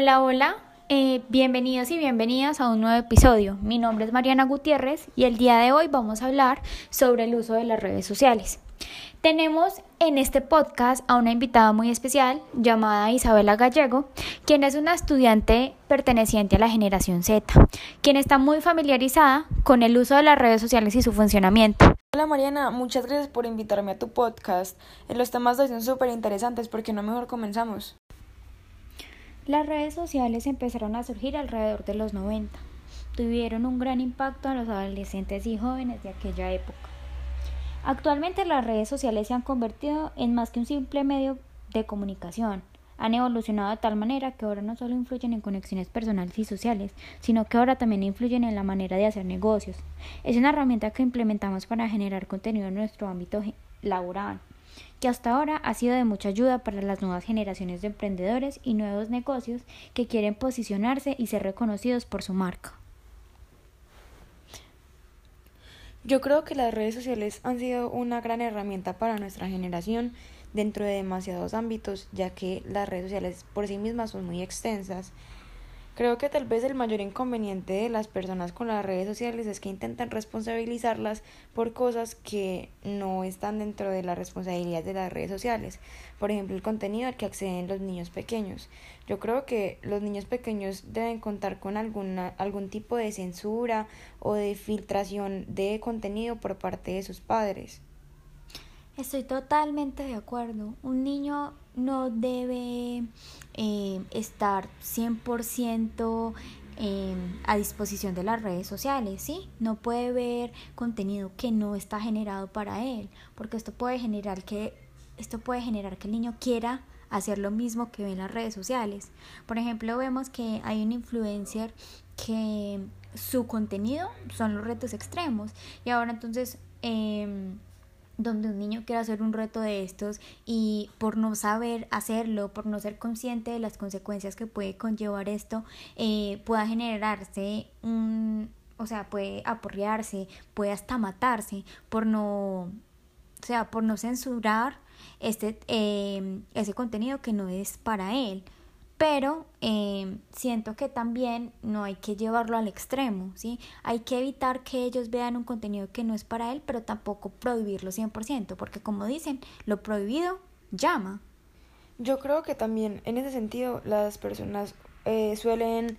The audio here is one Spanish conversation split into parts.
Hola, hola, eh, bienvenidos y bienvenidas a un nuevo episodio. Mi nombre es Mariana Gutiérrez y el día de hoy vamos a hablar sobre el uso de las redes sociales. Tenemos en este podcast a una invitada muy especial llamada Isabela Gallego, quien es una estudiante perteneciente a la generación Z, quien está muy familiarizada con el uso de las redes sociales y su funcionamiento. Hola Mariana, muchas gracias por invitarme a tu podcast. Los temas de hoy son súper interesantes, porque no mejor comenzamos? Las redes sociales empezaron a surgir alrededor de los 90. Tuvieron un gran impacto en los adolescentes y jóvenes de aquella época. Actualmente las redes sociales se han convertido en más que un simple medio de comunicación. Han evolucionado de tal manera que ahora no solo influyen en conexiones personales y sociales, sino que ahora también influyen en la manera de hacer negocios. Es una herramienta que implementamos para generar contenido en nuestro ámbito laboral que hasta ahora ha sido de mucha ayuda para las nuevas generaciones de emprendedores y nuevos negocios que quieren posicionarse y ser reconocidos por su marca. Yo creo que las redes sociales han sido una gran herramienta para nuestra generación dentro de demasiados ámbitos, ya que las redes sociales por sí mismas son muy extensas Creo que tal vez el mayor inconveniente de las personas con las redes sociales es que intentan responsabilizarlas por cosas que no están dentro de la responsabilidad de las redes sociales. Por ejemplo, el contenido al que acceden los niños pequeños. Yo creo que los niños pequeños deben contar con alguna, algún tipo de censura o de filtración de contenido por parte de sus padres. Estoy totalmente de acuerdo. Un niño no debe eh, estar 100% eh, a disposición de las redes sociales, ¿sí? No puede ver contenido que no está generado para él, porque esto puede generar que esto puede generar que el niño quiera hacer lo mismo que ve en las redes sociales. Por ejemplo, vemos que hay un influencer que su contenido son los retos extremos y ahora entonces eh, donde un niño quiere hacer un reto de estos y por no saber hacerlo, por no ser consciente de las consecuencias que puede conllevar esto, eh, pueda generarse un, o sea, puede aporrearse, puede hasta matarse por no, o sea, por no censurar este, eh, ese contenido que no es para él pero eh, siento que también no hay que llevarlo al extremo, ¿sí? Hay que evitar que ellos vean un contenido que no es para él, pero tampoco prohibirlo 100%, porque como dicen, lo prohibido llama. Yo creo que también en ese sentido las personas eh, suelen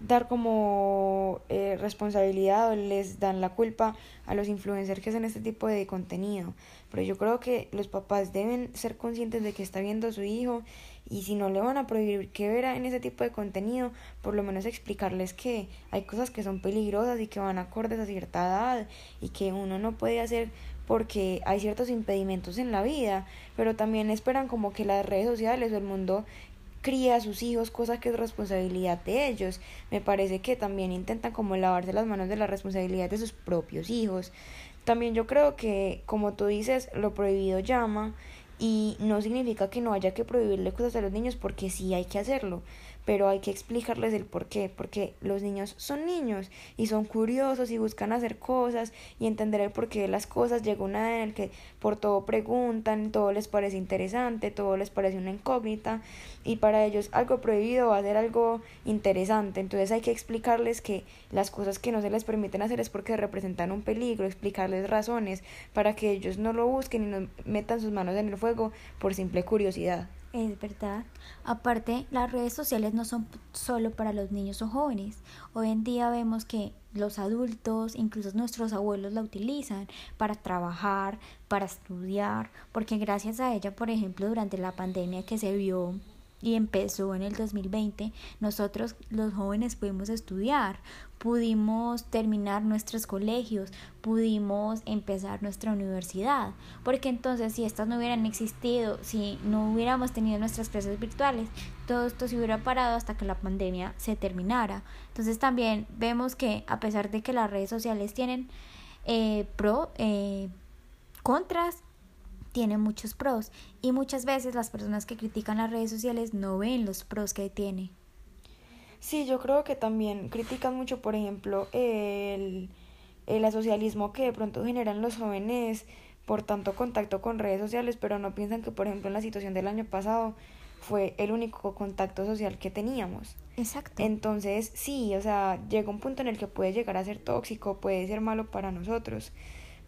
dar como eh, responsabilidad o les dan la culpa a los influencers que hacen este tipo de contenido. Pero yo creo que los papás deben ser conscientes de que está viendo a su hijo y si no le van a prohibir que verá en ese tipo de contenido, por lo menos explicarles que hay cosas que son peligrosas y que van acordes a cierta edad y que uno no puede hacer porque hay ciertos impedimentos en la vida, pero también esperan como que las redes sociales o el mundo cría a sus hijos, cosa que es responsabilidad de ellos. Me parece que también intentan como lavarse las manos de la responsabilidad de sus propios hijos. También yo creo que, como tú dices, lo prohibido llama y no significa que no haya que prohibirle cosas a los niños porque sí hay que hacerlo, pero hay que explicarles el por qué, porque los niños son niños y son curiosos y buscan hacer cosas y entender el porqué de las cosas. Llega una edad en la que por todo preguntan, todo les parece interesante, todo les parece una incógnita y para ellos algo prohibido va a ser algo interesante. Entonces hay que explicarles que las cosas que no se les permiten hacer es porque representan un peligro, explicarles razones para que ellos no lo busquen y no metan sus manos en el por simple curiosidad. Es verdad. Aparte, las redes sociales no son solo para los niños o jóvenes. Hoy en día vemos que los adultos, incluso nuestros abuelos la utilizan para trabajar, para estudiar, porque gracias a ella, por ejemplo, durante la pandemia que se vio y empezó en el 2020, nosotros los jóvenes pudimos estudiar, pudimos terminar nuestros colegios, pudimos empezar nuestra universidad, porque entonces si estas no hubieran existido, si no hubiéramos tenido nuestras clases virtuales, todo esto se hubiera parado hasta que la pandemia se terminara. Entonces también vemos que a pesar de que las redes sociales tienen eh, pro, eh, contras, tiene muchos pros y muchas veces las personas que critican las redes sociales no ven los pros que tiene. Sí, yo creo que también critican mucho, por ejemplo, el, el asocialismo que de pronto generan los jóvenes por tanto contacto con redes sociales, pero no piensan que, por ejemplo, en la situación del año pasado fue el único contacto social que teníamos. Exacto. Entonces, sí, o sea, llega un punto en el que puede llegar a ser tóxico, puede ser malo para nosotros,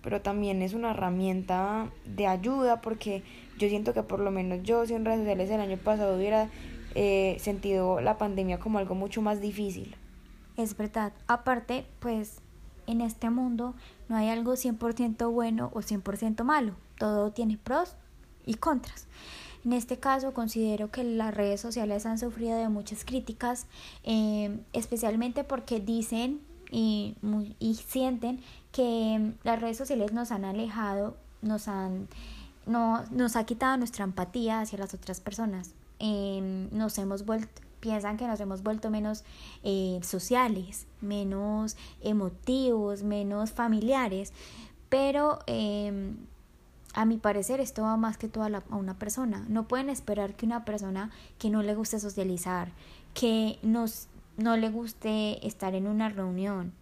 pero también es una herramienta de ayuda porque yo siento que por lo menos yo, sin redes sociales el año pasado, hubiera eh, sentido la pandemia como algo mucho más difícil. Es verdad. Aparte, pues en este mundo no hay algo 100% bueno o 100% malo. Todo tiene pros y contras. En este caso considero que las redes sociales han sufrido de muchas críticas, eh, especialmente porque dicen y, y sienten que las redes sociales nos han alejado, nos han no, nos ha quitado nuestra empatía hacia las otras personas. Eh, nos hemos vuelto, piensan que nos hemos vuelto menos eh, sociales, menos emotivos, menos familiares, pero eh, a mi parecer esto va más que todo a, una persona. No pueden esperar que una persona que no le guste socializar, que nos, no le guste estar en una reunión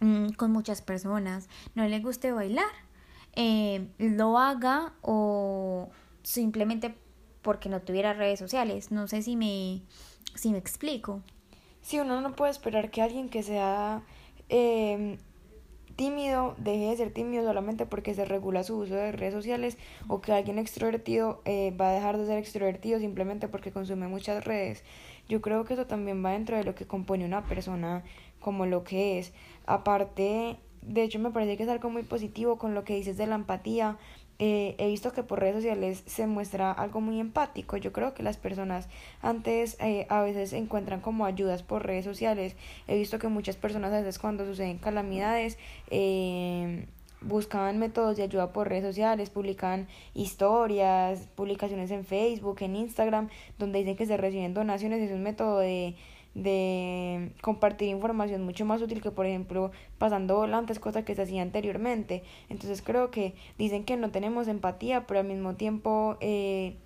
mm, con muchas personas, no le guste bailar, eh, lo haga o simplemente porque no tuviera redes sociales. No sé si me, si me explico. Sí, uno no puede esperar que alguien que sea eh, tímido deje de ser tímido solamente porque se regula su uso de redes sociales o que alguien extrovertido eh, va a dejar de ser extrovertido simplemente porque consume muchas redes. Yo creo que eso también va dentro de lo que compone una persona como lo que es. Aparte, de hecho me parece que es algo muy positivo con lo que dices de la empatía eh, he visto que por redes sociales se muestra algo muy empático. Yo creo que las personas antes eh, a veces encuentran como ayudas por redes sociales. He visto que muchas personas a veces cuando suceden calamidades eh, buscaban métodos de ayuda por redes sociales, publican historias, publicaciones en Facebook, en Instagram, donde dicen que se reciben donaciones. Es un método de de compartir información mucho más útil que por ejemplo pasando volantes, cosas que se hacía anteriormente. Entonces creo que dicen que no tenemos empatía, pero al mismo tiempo eh,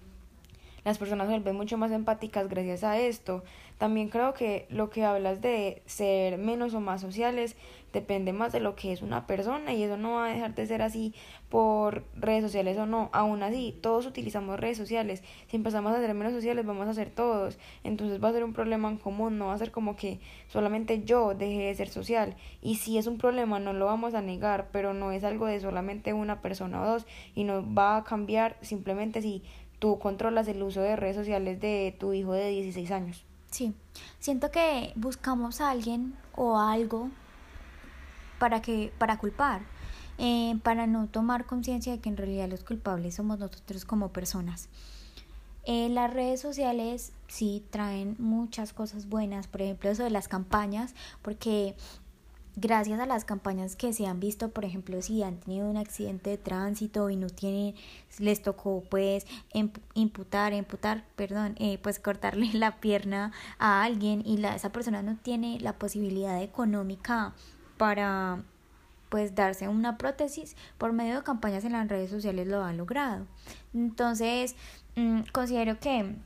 las personas se vuelven mucho más empáticas gracias a esto. También creo que lo que hablas de ser menos o más sociales depende más de lo que es una persona y eso no va a dejar de ser así por redes sociales o no. Aún así, todos utilizamos redes sociales. Si empezamos a ser menos sociales, vamos a ser todos. Entonces va a ser un problema en común, no va a ser como que solamente yo deje de ser social. Y si es un problema, no lo vamos a negar, pero no es algo de solamente una persona o dos y no va a cambiar simplemente si tú controlas el uso de redes sociales de tu hijo de 16 años. Sí, siento que buscamos a alguien o algo para que para culpar, eh, para no tomar conciencia de que en realidad los culpables somos nosotros como personas. Eh, las redes sociales sí traen muchas cosas buenas, por ejemplo eso de las campañas, porque gracias a las campañas que se han visto, por ejemplo, si han tenido un accidente de tránsito y no tienen, les tocó pues imputar, imputar, perdón, eh, pues cortarle la pierna a alguien y la, esa persona no tiene la posibilidad económica para pues darse una prótesis por medio de campañas en las redes sociales lo ha logrado. Entonces, mm, considero que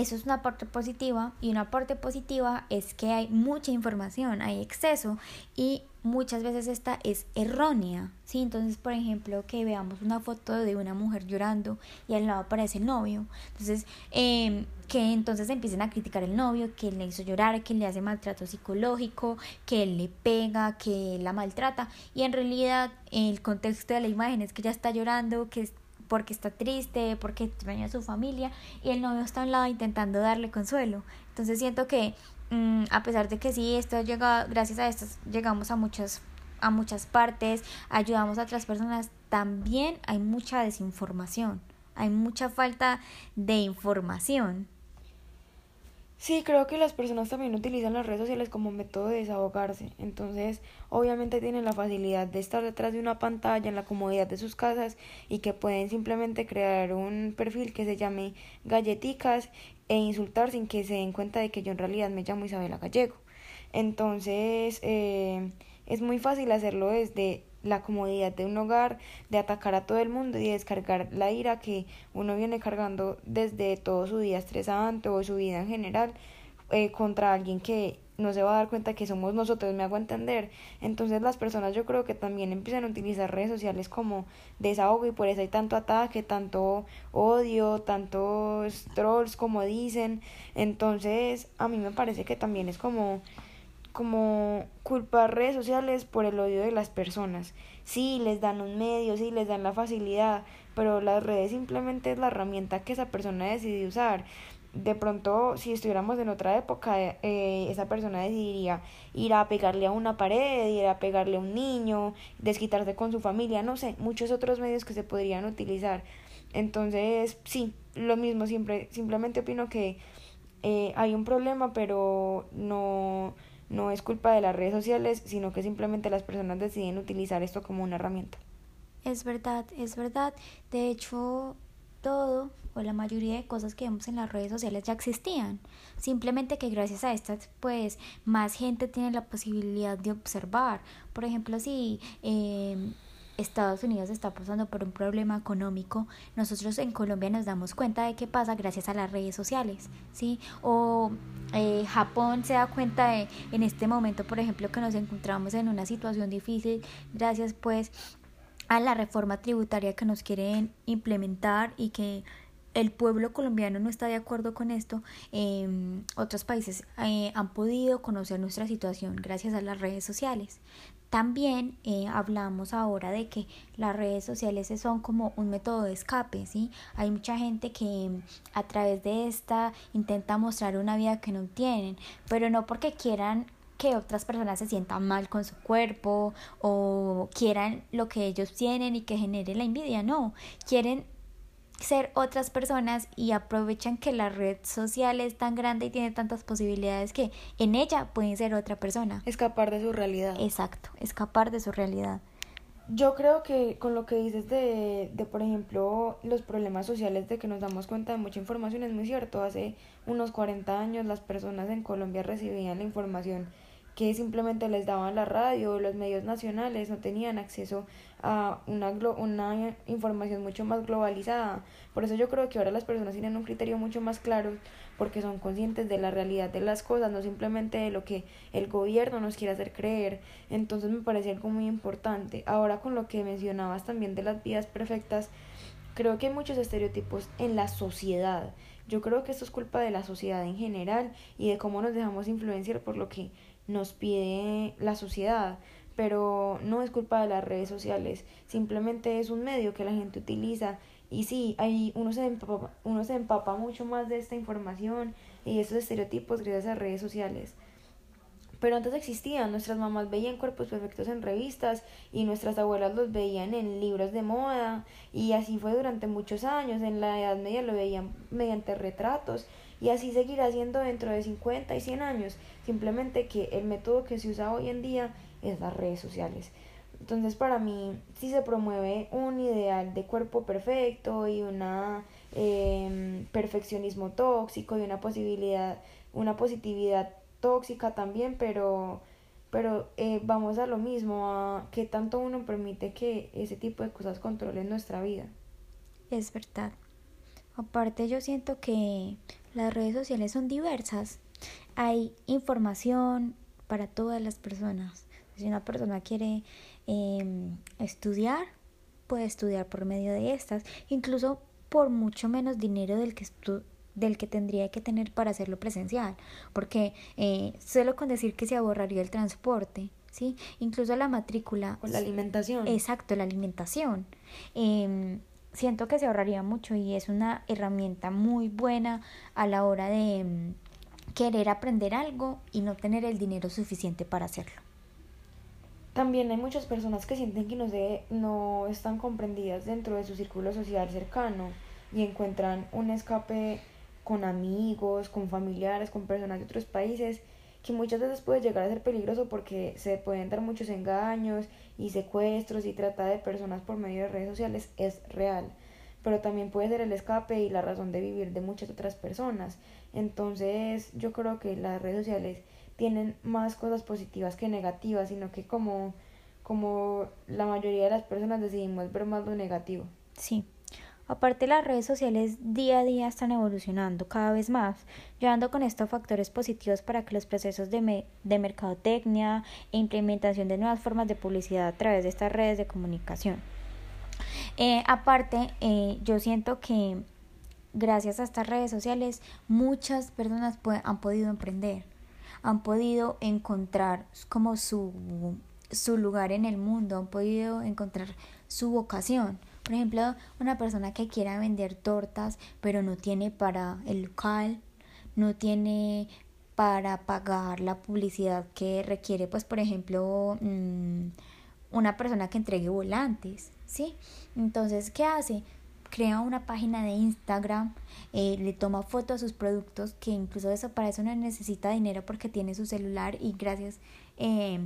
eso es una parte positiva y una parte positiva es que hay mucha información, hay exceso y muchas veces esta es errónea, ¿sí? Entonces, por ejemplo, que veamos una foto de una mujer llorando y al lado aparece el novio, entonces, eh, que entonces empiecen a criticar el novio, que le hizo llorar, que le hace maltrato psicológico, que le pega, que la maltrata y en realidad el contexto de la imagen es que ella está llorando, que porque está triste, porque extraña a su familia y el novio está a un lado intentando darle consuelo. Entonces siento que mm, a pesar de que sí, esto llega, gracias a esto llegamos a muchas, a muchas partes, ayudamos a otras personas, también hay mucha desinformación, hay mucha falta de información. Sí, creo que las personas también utilizan las redes sociales como método de desahogarse. Entonces, obviamente tienen la facilidad de estar detrás de una pantalla en la comodidad de sus casas y que pueden simplemente crear un perfil que se llame galleticas e insultar sin que se den cuenta de que yo en realidad me llamo Isabela Gallego. Entonces, eh, es muy fácil hacerlo desde la comodidad de un hogar, de atacar a todo el mundo y descargar la ira que uno viene cargando desde todo su día estresante o su vida en general eh, contra alguien que no se va a dar cuenta que somos nosotros, me hago entender. Entonces las personas yo creo que también empiezan a utilizar redes sociales como desahogo y por eso hay tanto ataque, tanto odio, tantos trolls como dicen. Entonces a mí me parece que también es como como culpar redes sociales por el odio de las personas. Sí, les dan un medio, sí, les dan la facilidad, pero las redes simplemente es la herramienta que esa persona decide usar de pronto si estuviéramos en otra época, eh, esa persona decidiría ir a pegarle a una pared, ir a pegarle a un niño, desquitarse con su familia, no sé, muchos otros medios que se podrían utilizar. Entonces, sí, lo mismo, siempre, simplemente opino que eh, hay un problema, pero no, no es culpa de las redes sociales, sino que simplemente las personas deciden utilizar esto como una herramienta. Es verdad, es verdad. De hecho, todo o la mayoría de cosas que vemos en las redes sociales ya existían. Simplemente que gracias a estas, pues, más gente tiene la posibilidad de observar. Por ejemplo, si eh, Estados Unidos está pasando por un problema económico, nosotros en Colombia nos damos cuenta de qué pasa gracias a las redes sociales, ¿sí? O eh, Japón se da cuenta de, en este momento, por ejemplo, que nos encontramos en una situación difícil, gracias pues a la reforma tributaria que nos quieren implementar y que el pueblo colombiano no está de acuerdo con esto, eh, otros países eh, han podido conocer nuestra situación gracias a las redes sociales. También eh, hablamos ahora de que las redes sociales son como un método de escape, ¿sí? Hay mucha gente que a través de esta intenta mostrar una vida que no tienen, pero no porque quieran que otras personas se sientan mal con su cuerpo o quieran lo que ellos tienen y que genere la envidia, no, quieren ser otras personas y aprovechan que la red social es tan grande y tiene tantas posibilidades que en ella pueden ser otra persona. Escapar de su realidad. Exacto, escapar de su realidad. Yo creo que con lo que dices de, de, por ejemplo, los problemas sociales de que nos damos cuenta de mucha información es muy cierto. Hace unos 40 años las personas en Colombia recibían la información que simplemente les daban la radio, los medios nacionales no tenían acceso a una, una información mucho más globalizada. Por eso yo creo que ahora las personas tienen un criterio mucho más claro porque son conscientes de la realidad de las cosas, no simplemente de lo que el gobierno nos quiere hacer creer. Entonces me parece algo muy importante. Ahora con lo que mencionabas también de las vidas perfectas, creo que hay muchos estereotipos en la sociedad. Yo creo que esto es culpa de la sociedad en general y de cómo nos dejamos influenciar por lo que nos pide la sociedad, pero no es culpa de las redes sociales, simplemente es un medio que la gente utiliza y sí, ahí uno se empapa, uno se empapa mucho más de esta información y estos estereotipos gracias a redes sociales. Pero antes existían, nuestras mamás veían cuerpos perfectos en revistas y nuestras abuelas los veían en libros de moda y así fue durante muchos años, en la Edad Media lo veían mediante retratos y así seguirá siendo dentro de 50 y 100 años, simplemente que el método que se usa hoy en día es las redes sociales. Entonces para mí sí se promueve un ideal de cuerpo perfecto y una eh, perfeccionismo tóxico y una posibilidad, una positividad tóxica también, pero, pero eh, vamos a lo mismo, a que tanto uno permite que ese tipo de cosas controlen nuestra vida. Es verdad. Aparte yo siento que las redes sociales son diversas. Hay información para todas las personas. Si una persona quiere em, estudiar, puede estudiar por medio de estas, incluso por mucho menos dinero del que, del que tendría que tener para hacerlo presencial, porque eh, solo con decir que se ahorraría el transporte, ¿sí? Incluso la matrícula. Con la alimentación. Exacto, la alimentación. Eh, siento que se ahorraría mucho y es una herramienta muy buena a la hora de mm, querer aprender algo y no tener el dinero suficiente para hacerlo. También hay muchas personas que sienten que no, se, no están comprendidas dentro de su círculo social cercano y encuentran un escape con amigos, con familiares, con personas de otros países que muchas veces puede llegar a ser peligroso porque se pueden dar muchos engaños y secuestros y trata de personas por medio de redes sociales es real, pero también puede ser el escape y la razón de vivir de muchas otras personas. Entonces yo creo que las redes sociales tienen más cosas positivas que negativas, sino que como, como la mayoría de las personas decidimos ver más lo negativo. Sí. Aparte, las redes sociales día a día están evolucionando cada vez más, llevando con esto factores positivos para que los procesos de, mercadotecnia e implementación de nuevas formas de publicidad a través de estas redes de comunicación. Eh, aparte, eh, yo siento que gracias a estas redes sociales muchas personas han podido emprender, han podido encontrar como su, su lugar en el mundo, han podido encontrar su vocación. Por ejemplo, una persona que quiera vender tortas pero no tiene para el local, no tiene para pagar la publicidad que requiere, pues por ejemplo, mm, una persona que entregue volantes, ¿sí? Entonces, ¿qué hace? Crea una página de Instagram, eh, le toma fotos a sus productos, que incluso eso para eso no necesita dinero porque tiene su celular y gracias, eh,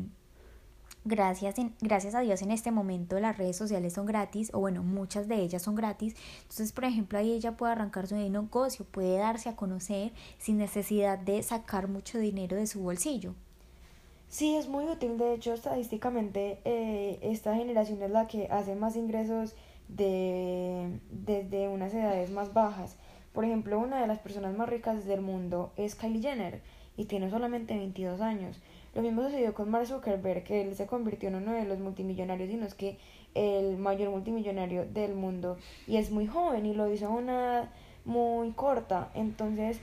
gracias, gracias a Dios en este momento las redes sociales son gratis, o bueno, muchas de ellas son gratis. Entonces, por ejemplo, ahí ella puede arrancar su negocio, puede darse a conocer sin necesidad de sacar mucho dinero de su bolsillo. Sí, es muy útil. De hecho, estadísticamente, eh, esta generación es la que hace más ingresos de, desde unas edades más bajas. Por ejemplo, una de las personas más ricas del mundo es Kylie Jenner y tiene solamente 22 años. Lo mismo sucedió con Mark Zuckerberg, que él se convirtió en uno de los multimillonarios, y no es que el mayor multimillonario del mundo. Y es muy joven y lo hizo a una edad muy corta. Entonces,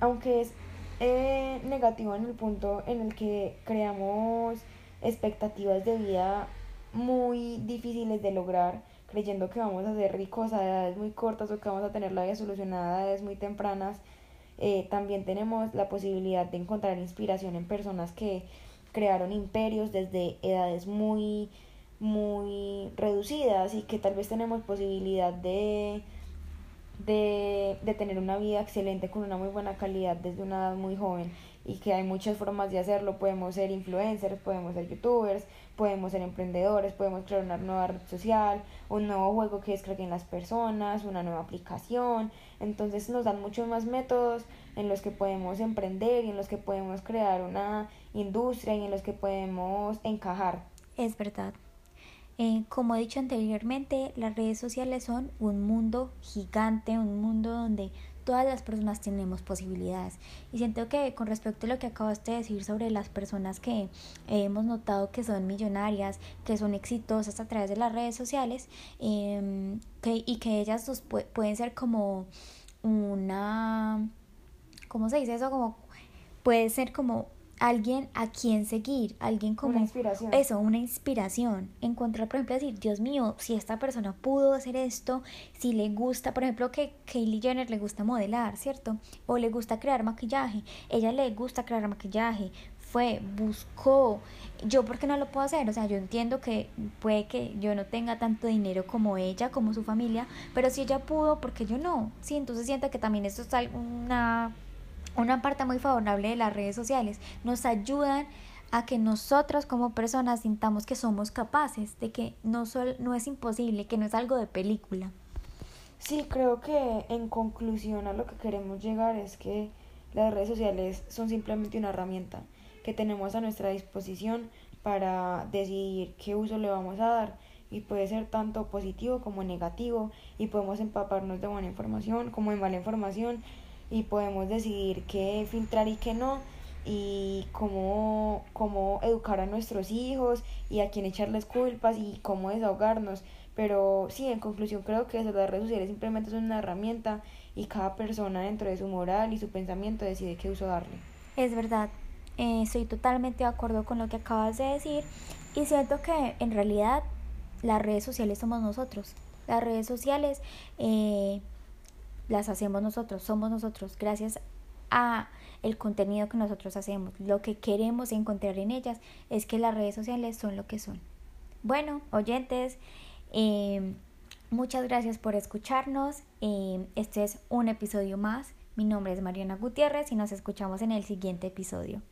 aunque es eh, negativo en el punto en el que creamos expectativas de vida muy difíciles de lograr, creyendo que vamos a ser ricos a edades muy cortas o que vamos a tener la vida solucionada a edades muy tempranas. Eh, también tenemos la posibilidad de encontrar inspiración en personas que crearon imperios desde edades muy muy reducidas y que tal vez tenemos posibilidad de de, de tener una vida excelente con una muy buena calidad desde una edad muy joven y que hay muchas formas de hacerlo. Podemos ser influencers, podemos ser youtubers, podemos ser emprendedores, podemos crear una nueva red social, un nuevo juego que descarguen las personas, una nueva aplicación. Entonces nos dan muchos más métodos en los que podemos emprender y en los que podemos crear una industria y en los que podemos encajar. Es verdad. Eh, como he dicho anteriormente, las redes sociales son un mundo gigante, un mundo donde todas las personas tenemos posibilidades. Y siento que con respecto a lo que acabaste de decir sobre las personas que hemos notado que son millonarias, que son exitosas a través de las redes sociales, em, y que ellas pueden ser como una, ¿cómo se dice eso? Como puede ser como alguien a quien seguir, alguien como... Una inspiración. Eso, una inspiración. Encontrar, por ejemplo, decir, Dios mío, si esta persona pudo hacer esto, si le gusta, por ejemplo, que Kylie Jenner le gusta modelar, ¿cierto? O le gusta crear maquillaje, ella le gusta crear maquillaje, fue, buscó, yo por qué no lo puedo hacer, o sea, yo entiendo que puede que yo no tenga tanto dinero como ella, como su familia, pero si ella pudo, ¿por qué yo no? Sí, entonces siento que también esto es una una parte muy favorable de las redes sociales. Nos ayudan a que nosotros como personas sintamos que somos capaces, de que no, sol, no es imposible, que no es algo de película. Sí, creo que en conclusión a lo que queremos llegar es que las redes sociales son simplemente una herramienta que tenemos a nuestra disposición para decidir qué uso le vamos a dar y puede ser tanto positivo como negativo y podemos empaparnos de buena información como de mala información y podemos decidir qué filtrar y qué no y cómo, cómo educar a nuestros hijos y a quién echarles culpas y cómo desahogarnos. Pero sí, en conclusión creo que las redes sociales simplemente son una herramienta y cada persona dentro de su moral y su pensamiento decide qué uso darle. Es verdad, eh, estoy totalmente de acuerdo con lo que acabas de decir y siento que en realidad las redes sociales somos nosotros. Las redes sociales eh, las hacemos nosotros, somos nosotros, gracias a el contenido que nosotros hacemos. Lo que queremos encontrar en ellas es que las redes sociales son lo que son. Bueno, oyentes, eh, muchas gracias por escucharnos. Eh, este es un episodio más. Mi nombre es Mariana Gutiérrez y nos escuchamos en el siguiente episodio.